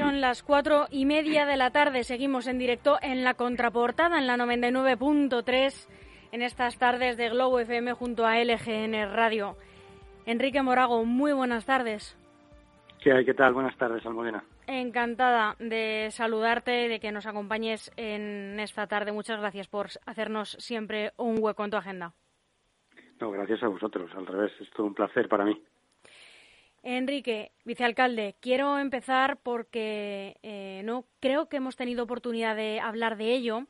son las cuatro y media de la tarde. Seguimos en directo en la contraportada, en la 99.3, en estas tardes de Globo FM junto a LGN Radio. Enrique Morago, muy buenas tardes. ¿Qué hay? ¿Qué tal? Buenas tardes, Almudena. Encantada de saludarte, de que nos acompañes en esta tarde. Muchas gracias por hacernos siempre un hueco en tu agenda. No, gracias a vosotros. Al revés, es todo un placer para mí. Enrique, vicealcalde, quiero empezar porque eh, no creo que hemos tenido oportunidad de hablar de ello,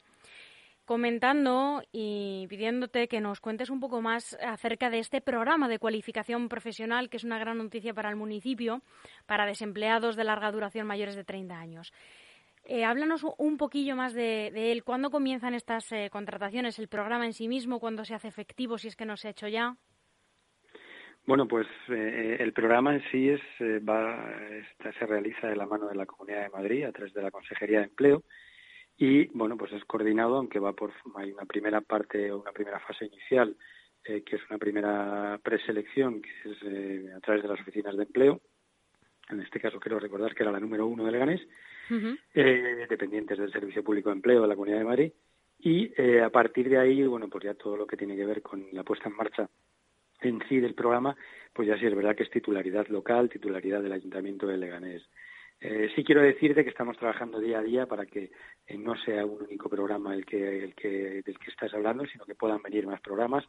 comentando y pidiéndote que nos cuentes un poco más acerca de este programa de cualificación profesional, que es una gran noticia para el municipio, para desempleados de larga duración mayores de 30 años. Eh, háblanos un poquillo más de, él. ¿Cuándo comienzan estas eh, contrataciones? ¿El programa en sí mismo? ¿Cuándo se hace efectivo? Si es que no se ha hecho ya. Bueno, pues eh, el programa en sí es, eh, va, se realiza de la mano de la Comunidad de Madrid a través de la Consejería de Empleo y, bueno, pues es coordinado, aunque va por, hay una primera parte o una primera fase inicial, eh, que es una primera preselección, que es a través de las oficinas de empleo. En este caso quiero recordar que era la número uno de Leganés, dependientes del Servicio Público de Empleo de la Comunidad de Madrid. Y a partir de ahí, bueno, pues ya todo lo que tiene que ver con la puesta en marcha en sí del programa, pues ya sí es verdad que es titularidad local, titularidad del Ayuntamiento de Leganés. Eh, sí quiero decirte que estamos trabajando día a día para que eh, no sea un único programa el que, el que, del que estás hablando, sino que puedan venir más programas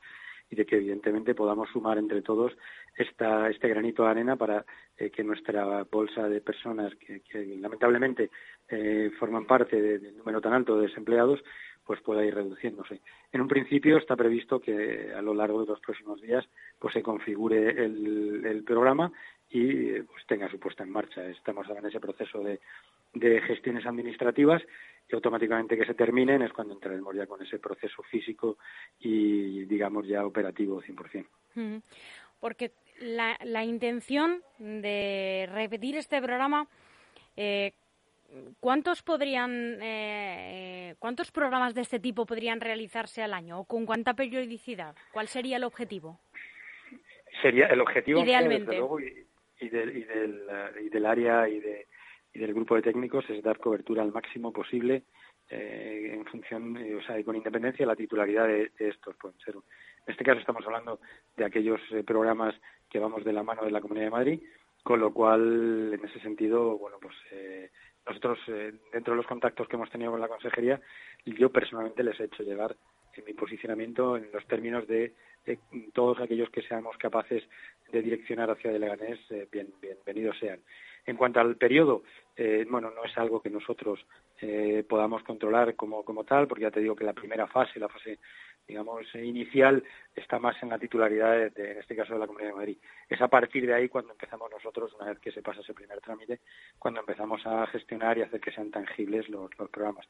y de que evidentemente podamos sumar entre todos esta, este granito de arena para eh, que nuestra bolsa de personas que, lamentablemente forman parte del número tan alto de desempleados pues pueda ir reduciéndose. En un principio está previsto que a lo largo de los próximos días pues se configure el, programa y pues tenga su puesta en marcha. Estamos ahora en ese proceso de, gestiones administrativas y automáticamente que se terminen es cuando entraremos ya con ese proceso físico y digamos ya operativo 100%. Porque la, la intención de repetir este programa eh, ¿Cuántos podrían, eh, cuántos programas de este tipo podrían realizarse al año o con cuánta periodicidad? ¿Cuál sería el objetivo? Sería el objetivo idealmente y, del, y, del, y del área y, de, y del grupo de técnicos es dar cobertura al máximo posible eh, en función, eh, o sea, y con independencia de la titularidad de, estos. Pueden ser, en este caso estamos hablando de aquellos programas que vamos de la mano de la Comunidad de Madrid, con lo cual, en ese sentido, bueno, pues nosotros, eh, dentro de los contactos que hemos tenido con la consejería, yo personalmente les he hecho llegar en mi posicionamiento en los términos de, todos aquellos que seamos capaces de direccionar hacia el Leganés, eh, bien, bienvenidos sean. En cuanto al periodo, eh, bueno, no es algo que nosotros podamos controlar como, como tal, porque ya te digo que la primera fase, la fase digamos, inicial está más en la titularidad, de, en este caso, de la Comunidad de Madrid. Es a partir de ahí cuando empezamos nosotros, una vez que se pasa ese primer trámite, cuando empezamos a gestionar y hacer que sean tangibles los, programas.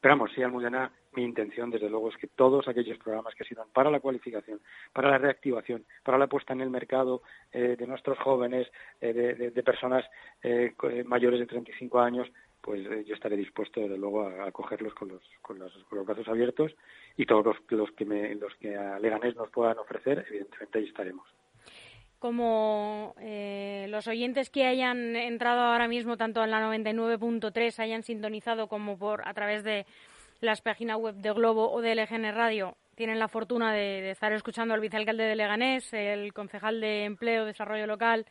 Pero vamos, sí, Almudena, mi intención, desde luego, es que todos aquellos programas que sirvan para la cualificación, para la reactivación, para la puesta en el mercado eh, de nuestros jóvenes, eh, de, personas eh, mayores de 35 años, pues yo estaré dispuesto, desde luego, a, acogerlos con los, con los, con los brazos abiertos y todos los, los que me, los que a Leganés nos puedan ofrecer, evidentemente ahí estaremos. Como eh, los oyentes que hayan entrado ahora mismo tanto en la 99.3 hayan sintonizado como por a través de las páginas web de Globo o de LGN Radio tienen la fortuna de, de estar escuchando al vicealcalde de Leganés, el concejal de Empleo, Desarrollo Local,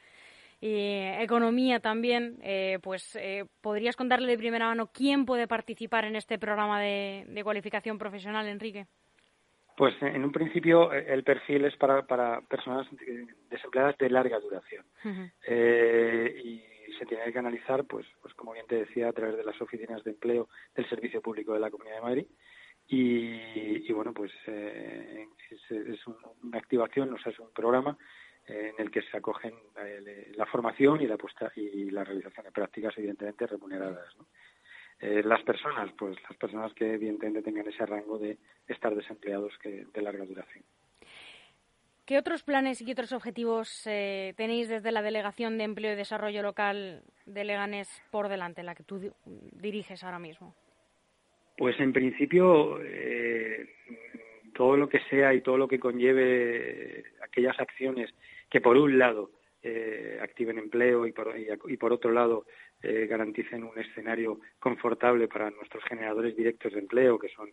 y economía también, eh, pues eh, podrías contarle de primera mano quién puede participar en este programa de, cualificación profesional, Enrique. Pues en un principio eh, el perfil es para, para personas desempleadas de larga duración. Y se tiene que analizar, pues, pues como bien te decía, a través de las oficinas de empleo del Servicio Público de la Comunidad de Madrid. Y, bueno, pues es, es, una activación, o sea, es un programa en el que se acogen eh, la formación y la puesta y la realización de prácticas evidentemente remuneradas eh, las personas pues las personas que evidentemente tengan ese rango de estar desempleados que de larga duración ¿Qué otros planes y otros objetivos eh, tenéis desde la Delegación de Empleo y Desarrollo Local de Leganés por delante, la que tú diriges ahora mismo? Pues en principio todo lo que sea y todo lo que conlleve aquellas acciones que por un lado activen empleo y por, y, por otro lado garanticen un escenario confortable para nuestros generadores directos de empleo, que son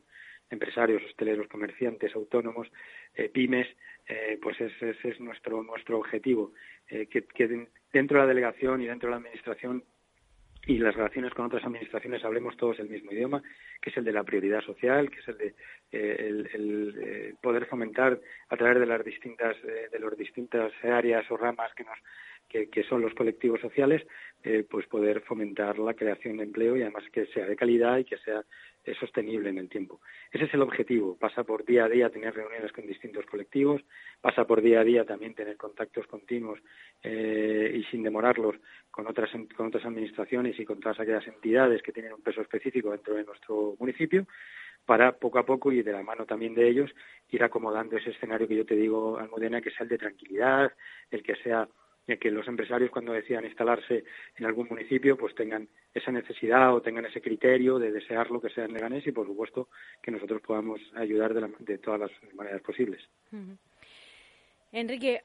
empresarios, hosteleros, comerciantes, autónomos, pymes, pues ese, es nuestro nuestro objetivo, que, que dentro de la delegación y dentro de la administración y las relaciones con otras administraciones hablemos todos el mismo idioma, que es el de la prioridad social, que es el de eh, el, eh, poder fomentar a través de las distintas eh, de las distintas áreas o ramas que nos que, son los colectivos sociales, pues poder fomentar la creación de empleo y además que sea de calidad y que sea sostenible en el tiempo. Ese es el objetivo. Pasa por día a día tener reuniones con distintos colectivos, pasa por día a día también tener contactos continuos eh, y sin demorarlos con otras, con otras administraciones y con todas aquellas entidades que tienen un peso específico dentro de nuestro municipio para poco a poco y de la mano también de ellos ir acomodando ese escenario que yo te digo, Almudena, que sea el de tranquilidad, el que sea que los empresarios cuando decidan instalarse en algún municipio pues tengan esa necesidad o tengan ese criterio de desearlo que sea en Leganés y por supuesto que nosotros podamos ayudar de, todas las maneras posibles. Enrique,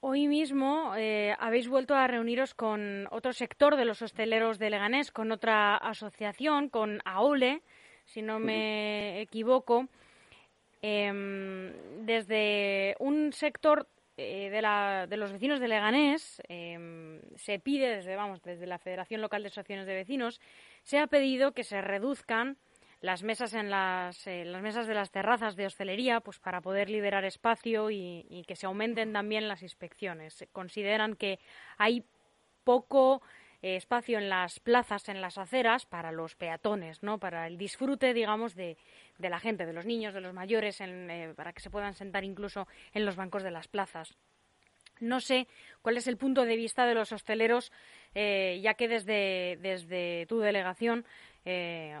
hoy mismo eh, habéis vuelto a reuniros con otro sector de los hosteleros de Leganés, con otra asociación, con AOLE, si no me equivoco. Em, desde un sector eh, de, la, de, los vecinos de Leganés em, se pide desde vamos desde la Federación Local de Asociaciones de Vecinos se ha pedido que se reduzcan las mesas en las, eh, las mesas de las terrazas de hostelería pues para poder liberar espacio y, y que se aumenten también las inspecciones. Consideran que hay poco eh, espacio en las plazas, en las aceras, para los peatones, ¿no? Para el disfrute, digamos, de, de la gente, de los niños, de los mayores, eh, para que se puedan sentar incluso en los bancos de las plazas. No sé cuál es el punto de vista de los hosteleros, eh, ya que desde, desde tu delegación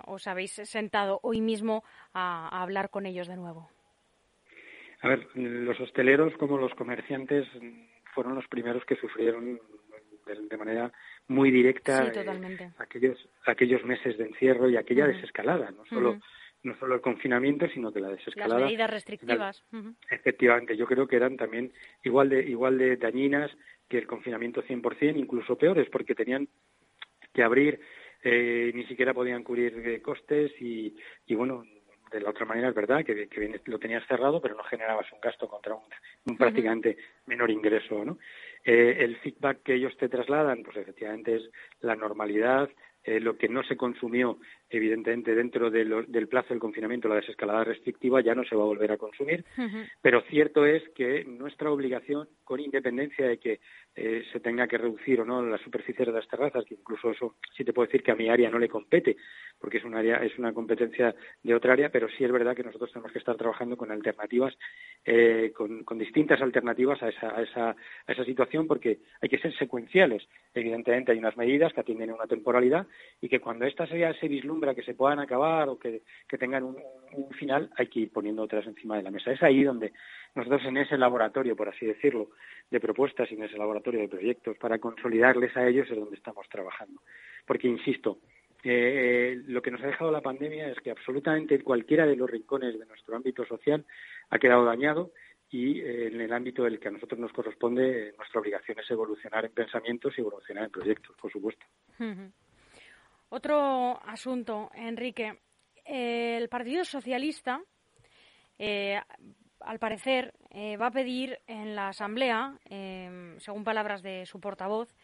os habéis sentado hoy mismo a, hablar con ellos de nuevo. A ver, los hosteleros como los comerciantes fueron los primeros que sufrieron de, manera muy directa eh, aquellos aquellos meses de encierro y aquella desescalada, no solo no solo el confinamiento, sino que la desescalada. Las medidas restrictivas. Efectivamente, yo creo que eran también igual de igual de dañinas que el confinamiento 100%, incluso peores, porque tenían que abrir, eh, ni siquiera podían cubrir eh, costes y, y bueno, de la otra manera es verdad que, que lo tenías cerrado, pero no generabas un gasto contra un, prácticamente menor ingreso, ¿no? Eh, el feedback que ellos te trasladan, pues efectivamente es la normalidad, eh, lo que no se consumió, evidentemente, dentro del plazo del confinamiento, la desescalada restrictiva, ya no se va a volver a consumir. Pero cierto es que nuestra obligación, con independencia de que eh, se tenga que reducir o no las superficies de las terrazas, que incluso eso sí te puedo decir que a mi área no le compete, porque es un área, es una competencia de otra área, pero sí es verdad que nosotros tenemos que estar trabajando con alternativas, eh, con, distintas alternativas a esa, a, esa, a esa situación, porque hay que ser secuenciales. Evidentemente hay unas medidas que atienden a una temporalidad y que cuando esta ya se vislumbra que se puedan acabar o que, tengan un, final, hay que ir poniendo otras encima de la mesa. Es ahí donde nosotros en ese laboratorio, por así decirlo, de propuestas y en ese laboratorio de proyectos para consolidarles a ellos es donde estamos trabajando. Porque, insisto, eh, lo que nos ha dejado la pandemia es que absolutamente cualquiera de los rincones de nuestro ámbito social ha quedado dañado y eh, en el ámbito del que a nosotros nos corresponde, nuestra obligación es evolucionar en pensamientos y evolucionar en proyectos, por supuesto. Otro asunto, Enrique. El Partido Socialista eh, al parecer, eh, va a pedir en la Asamblea, em, según palabras de su portavoz,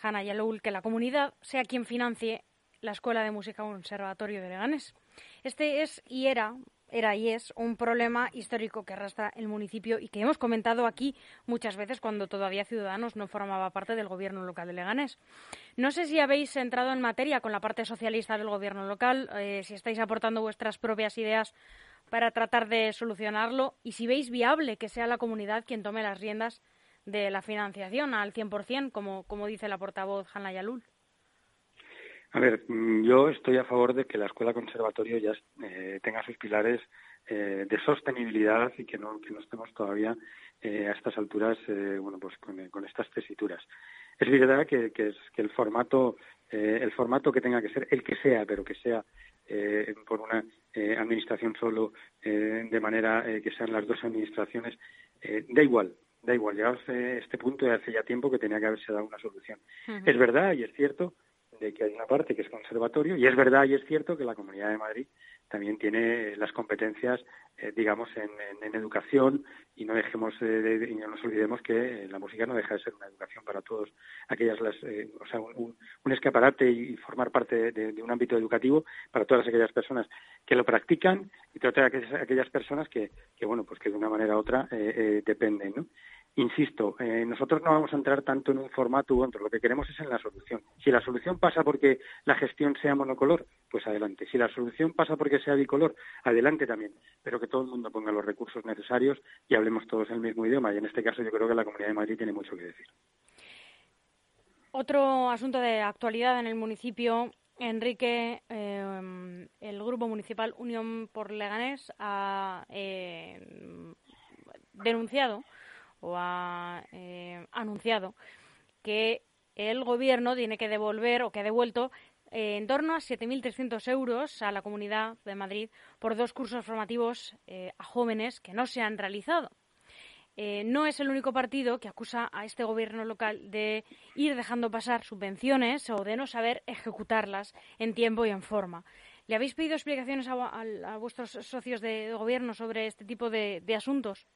Hanna Yaloul, que la comunidad sea quien financie la Escuela de Música Conservatorio de Leganés. Este es y era, era y es un problema histórico que arrastra el municipio y que hemos comentado aquí muchas veces cuando todavía Ciudadanos no formaba parte del gobierno local de Leganés. No sé si habéis entrado en materia con la parte socialista del gobierno local, eh, si estáis aportando vuestras propias ideas para tratar de solucionarlo y si veis viable que sea la comunidad quien tome las riendas de la financiación al 100%, como, como dice la portavoz Hanna Yalul. A ver, mm, yo estoy a favor de que la escuela conservatorio ya eh, tenga sus pilares eh, de sostenibilidad y que no, que no estemos todavía eh, a estas alturas bueno, pues con, estas tesituras. Es verdad que, que, es, que el formato el formato que tenga que ser el que sea, pero que sea por una eh, administración solo, eh, de manera eh, que sean las dos administraciones, da igual. da igual, llegados a este punto de hace ya tiempo que tenía que haberse dado una solución. Es verdad y es cierto de que hay una parte que es conservatorio y es verdad y es cierto que la Comunidad de Madrid también tiene las competencias, eh, digamos, en, educación y no dejemos de, y no nos olvidemos que la música no deja de ser una educación para todos aquellas, las, eh, o sea, un, escaparate y formar parte de, un ámbito educativo para todas aquellas personas que lo practican y todas aquellas, personas que, que, bueno, pues que de una manera u otra eh, dependen, ¿no? Insisto, eh, nosotros no vamos a entrar tanto en un formato u otro, lo que queremos es en la solución. Si la solución pasa porque la gestión sea monocolor, pues adelante. Si la solución pasa porque sea bicolor, adelante también. Pero que todo el mundo ponga los recursos necesarios y hablemos todos el mismo idioma. Y en este caso yo creo que la Comunidad de Madrid tiene mucho que decir. Otro asunto de actualidad en el municipio, Enrique, eh, el Grupo Municipal Unión por Leganés ha eh, denunciado o ha eh, anunciado que el gobierno tiene que devolver o que ha devuelto eh, en torno a 7.300 euros a la Comunidad de Madrid por dos cursos formativos eh, a jóvenes que no se han realizado. no es el único partido que acusa a este gobierno local de ir dejando pasar subvenciones o de no saber ejecutarlas en tiempo y en forma. ¿Le habéis pedido explicaciones a, vuestros socios de gobierno sobre este tipo de asuntos?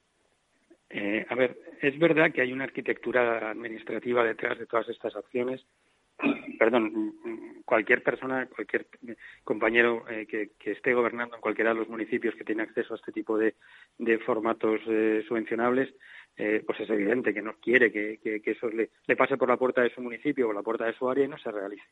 Eh, a ver, es verdad que hay una arquitectura administrativa detrás de todas estas acciones. Perdón, cualquier persona, cualquier compañero eh, que, esté gobernando en cualquiera de los municipios que tiene acceso a este tipo de, formatos eh, subvencionables, pues es evidente que no quiere que, eso le, pase por la puerta de su municipio o la puerta de su área y no se realice.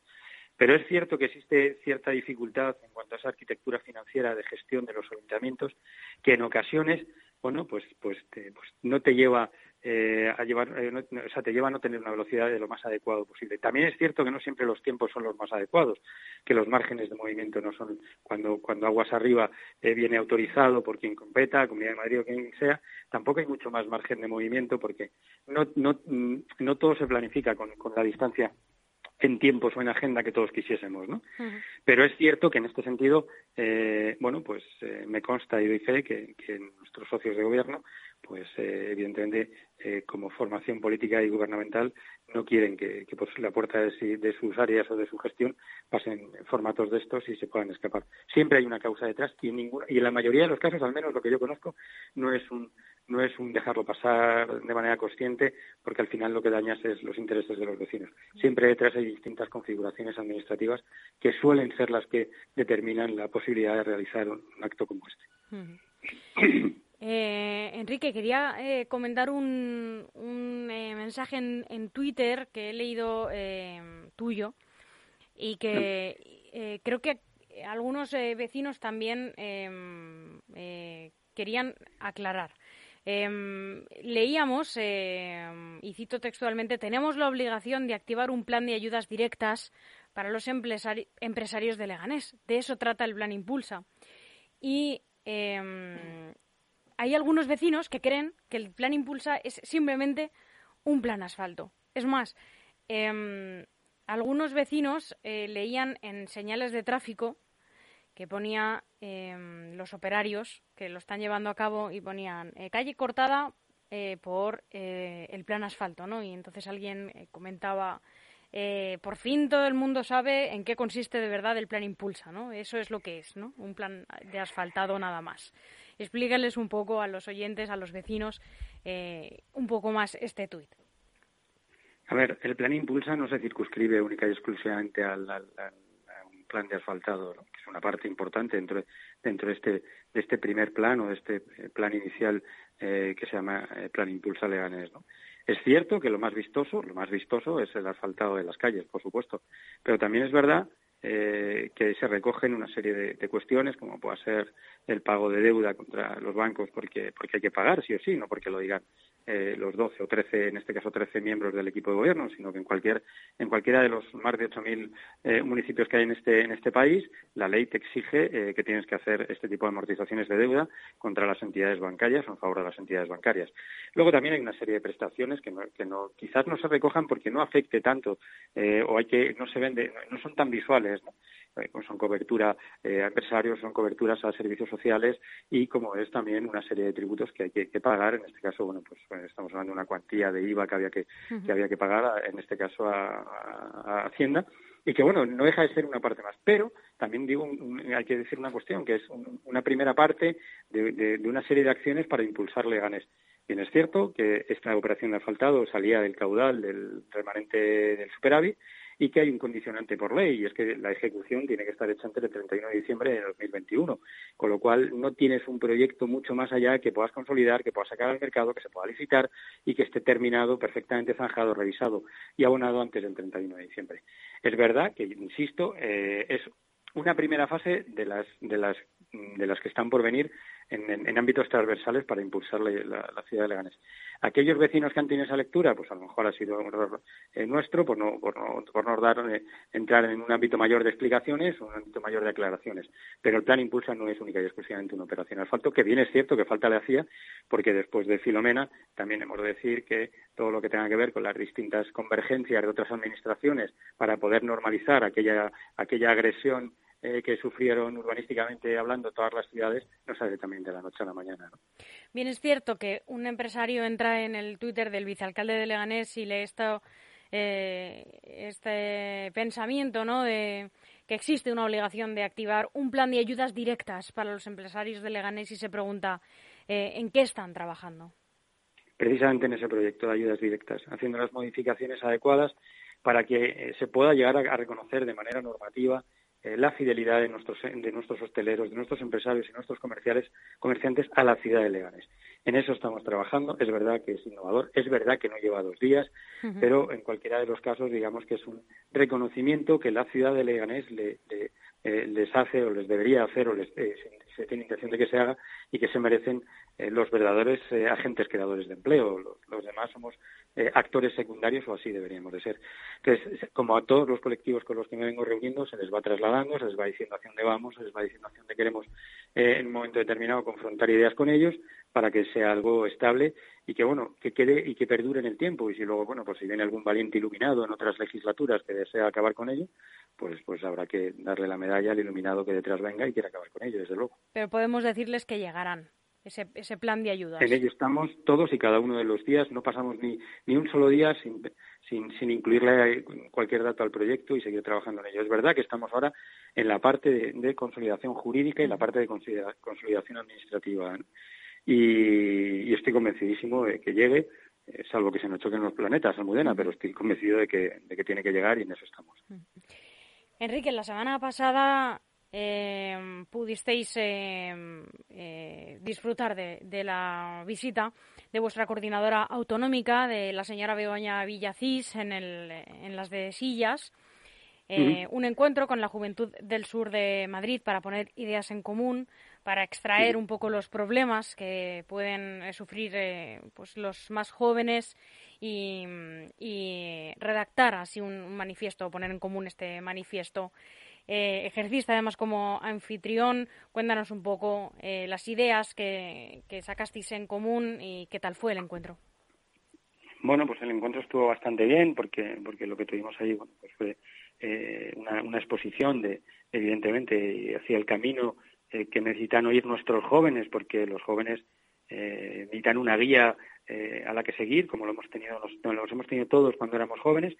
Pero es cierto que existe cierta dificultad en cuanto a esa arquitectura financiera de gestión de los ayuntamientos que en ocasiones bueno, pues, pues, pues no te lleva eh, a llevar, eh, o sea, te lleva a no tener una velocidad de lo más adecuado posible. También es cierto que no siempre los tiempos son los más adecuados, que los márgenes de movimiento no son, cuando, cuando aguas arriba eh, viene autorizado por quien competa, Comunidad de Madrid o quien sea, tampoco hay mucho más margen de movimiento porque no, no, no todo se planifica con, con la distancia en tiempos o en agenda que todos quisiésemos, ¿no? Pero es cierto que en este sentido, eh, bueno, pues eh, me consta y doy fe que, nuestros socios de gobierno, pues eh, evidentemente como formación política y gubernamental no quieren que, por la puerta de, sus áreas o de su gestión pasen formatos de estos y se puedan escapar. Siempre hay una causa detrás y y en la mayoría de los casos, al menos lo que yo conozco, no es un no es un dejarlo pasar de manera consciente, porque al final lo que dañas es los intereses de los vecinos. Siempre detrás hay distintas configuraciones administrativas que suelen ser las que determinan la posibilidad de realizar un, acto como este. Eh, Enrique, quería eh, comentar un, eh, mensaje en, Twitter que he leído tuyo y que creo que algunos vecinos también querían aclarar. Em, leíamos, em, y cito textualmente, tenemos la obligación de activar un plan de ayudas directas para los empresarios de Leganés. De eso trata el plan Impulsa. Y em, hay algunos vecinos que creen que el plan Impulsa es simplemente un plan asfalto. Es más, algunos vecinos eh, leían en señales de tráfico que ponía em, los operarios que lo están llevando a cabo y ponían eh, calle cortada eh, por eh, el plan asfalto, ¿no? Y entonces alguien comentaba, por fin todo el mundo sabe en qué consiste de verdad el plan Impulsa, ¿no? Eso es lo que es, ¿no? Un plan de asfaltado nada más. Explícales un poco a los oyentes, a los vecinos, un poco más este tuit. A ver, el plan Impulsa no se circunscribe única y exclusivamente al, al plan de asfaltado, es una parte importante dentro, dentro de, este, de este primer plan o de este eh, plan inicial eh, que se llama eh, Plan Impulsa Leganés. ¿no? Es cierto que lo más vistoso, lo más vistoso es el asfaltado de las calles, por supuesto, pero también es verdad eh, que se recogen una serie de, cuestiones, como pueda ser el pago de deuda contra los bancos porque, porque hay que pagar, sí o sí, no porque lo digan eh, los 12 o 13, en este caso 13 miembros del equipo de gobierno, sino que en cualquier en cualquiera de los más de 8.000 eh, municipios que hay en este en este país, la ley te exige que tienes que hacer este tipo de amortizaciones de deuda contra las entidades bancarias o en favor de las entidades bancarias. Luego también hay una serie de prestaciones que, que no, quizás no se recojan porque no afecte tanto o hay que no se vende, no son tan visuales eh, son cobertura eh, a empresarios, son coberturas a servicios sociales y como es también una serie de tributos que hay que, pagar, en este caso, bueno, pues pues estamos hablando de una cuantía de IVA que había que, que había que pagar, en este caso a, Hacienda, y que bueno, no deja de ser una parte más. Pero también digo, hay que decir una cuestión, que es una primera parte de, de, una serie de acciones para impulsar Leganés. Bien, es cierto que esta operación de asfaltado salía del caudal del remanente del superávit y que hay un condicionante por ley, y es que la ejecución tiene que estar hecha antes del 31 de diciembre de 2021, con lo cual no tienes un proyecto mucho más allá que puedas consolidar, que puedas sacar al mercado, que se pueda licitar y que esté terminado, perfectamente zanjado, revisado y abonado antes del 31 de diciembre. Es verdad que, insisto, eh, es una primera fase de las, de las, de las que están por venir en, ámbitos transversales para impulsar la, ciudad de Leganés. Aquellos vecinos que han tenido esa lectura, pues a lo mejor ha sido un error eh, nuestro por no, por no, por no dar, eh, entrar en un ámbito mayor de explicaciones, un ámbito mayor de aclaraciones. Pero el plan Impulsa no es única y exclusivamente una operación asfalto, que bien es cierto que falta le hacía, porque después de Filomena también hemos de decir que todo lo que tenga que ver con las distintas convergencias de otras administraciones para poder normalizar aquella, aquella agresión eh, que sufrieron urbanísticamente hablando todas las ciudades no sale también de la noche a la mañana. Bien, es cierto que un empresario entra en el Twitter del vicealcalde de Leganés y lee esto, eh, este pensamiento ¿no? de que existe una obligación de activar un plan de ayudas directas para los empresarios de Leganés y se pregunta eh, en qué están trabajando. Precisamente en ese proyecto de ayudas directas, haciendo las modificaciones adecuadas para que se pueda llegar a reconocer de manera normativa eh, la fidelidad de nuestros, de nuestros hosteleros, de nuestros empresarios y nuestros comerciales, comerciantes a la ciudad de Leganés. En eso estamos trabajando. Es verdad que es innovador, es verdad que no lleva dos días, pero en cualquiera de los casos, digamos que es un reconocimiento que la ciudad de Leganés le, eh, les hace o les debería hacer o les, eh, se tiene intención de que se haga y que se merecen eh, los verdaderos agentes creadores de empleo. Los, demás somos eh, actores secundarios o así deberíamos de ser. Entonces, como a todos los colectivos con los que me vengo reuniendo, se les va trasladando, se les va diciendo hacia dónde vamos, se les va diciendo hacia dónde queremos en un momento determinado confrontar ideas con ellos para que sea algo estable y que bueno que quede y que perdure en el tiempo. Y si luego bueno pues si viene algún valiente iluminado en otras legislaturas que desea acabar con ello pues pues habrá que darle la medalla al iluminado que detrás venga y quiera acabar con ello desde luego. Pero podemos decirles que llegarán ese, ese plan de ayudas. En ello estamos todos y cada uno de los días. No pasamos ni, ni un solo día sin, sin, sin incluirle cualquier dato al proyecto y seguir trabajando en ello. Es verdad que estamos ahora en la parte de, consolidación jurídica y la parte de consolidación administrativa. Y, estoy convencidísimo de que llegue, eh, salvo que se nos choquen los planetas, Almudena, pero estoy convencido de que, de que tiene que llegar y en eso estamos. Enrique, la semana pasada eh, pudisteis em, eh, disfrutar de, la visita de vuestra coordinadora autonómica, de la señora Begoña Villacís, en, el, en las de Sillas. Eh, un encuentro con la juventud del sur de Madrid para poner ideas en común, para extraer un poco los problemas que pueden eh, sufrir pues los más jóvenes y, redactar así un manifiesto, poner en común este manifiesto eh, ejerciste además como anfitrión. Cuéntanos un poco eh, las ideas que, sacasteis en común y qué tal fue el encuentro. Bueno, pues el encuentro estuvo bastante bien porque, porque lo que tuvimos ahí bueno, pues fue eh, una, exposición de, evidentemente, hacia el camino eh, que necesitan oír nuestros jóvenes, porque los jóvenes necesitan una guía a la que seguir, como lo hemos tenido, los hemos tenido todos cuando éramos jóvenes,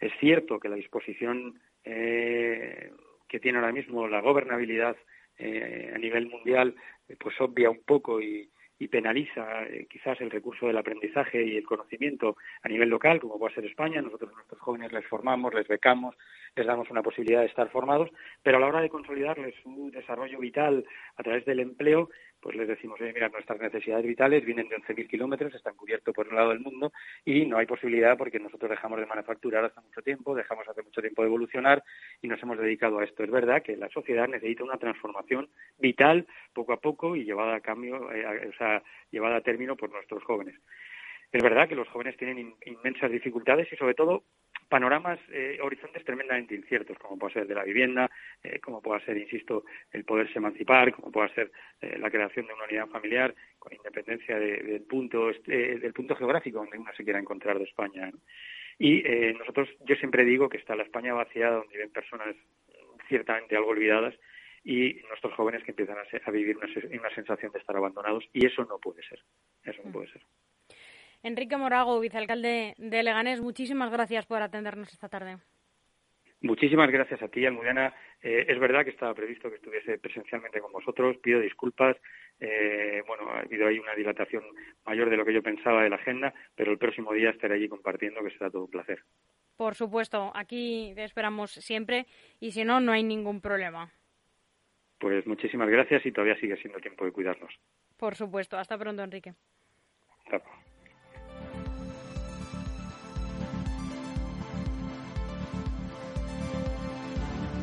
es cierto que la disposición eh, que tiene ahora mismo la gobernabilidad eh, a nivel mundial eh, pues obvia un poco y, penaliza quizás el recurso del aprendizaje y el conocimiento a nivel local, como puede ser España. Nosotros a nuestros jóvenes les formamos, les becamos, les damos una posibilidad de estar formados, pero a la hora de consolidarles su desarrollo vital a través del empleo, pues les decimos, oye, mira, nuestras necesidades vitales vienen de 11.000 kilómetros, están cubiertos por un lado del mundo y no hay posibilidad porque nosotros dejamos de manufacturar hace mucho tiempo, dejamos hace mucho tiempo de evolucionar y nos hemos dedicado a esto. Es verdad que la sociedad necesita una transformación vital poco a poco y llevada a cambio, eh, o sea, llevada a término por nuestros jóvenes. Es verdad que los jóvenes tienen inmensas dificultades y sobre todo panoramas, eh, horizontes tremendamente inciertos, como puede ser de la vivienda, eh, como pueda ser, insisto, el poderse emancipar, como pueda ser eh, la creación de una unidad familiar, con independencia del punto del punto geográfico donde uno se quiera encontrar de España. Y nosotros, yo siempre digo que está la España vaciada, donde viven personas ciertamente algo olvidadas, y nuestros jóvenes que empiezan a, vivir una, una sensación de estar abandonados, y eso no puede ser. Eso no puede ser. Enrique Morago, vicealcalde de Leganés, muchísimas gracias por atendernos esta tarde. Muchísimas gracias a ti, Almudena. Eh, es verdad que estaba previsto que estuviese presencialmente con vosotros. Pido disculpas. Eh, bueno, ha habido ahí una dilatación mayor de lo que yo pensaba de la agenda, pero el próximo día estaré allí compartiendo, que será todo un placer. Por supuesto, aquí te esperamos siempre y si no, no hay ningún problema. Pues muchísimas gracias y todavía sigue siendo tiempo de cuidarnos. Por supuesto. Hasta pronto, Enrique. Hasta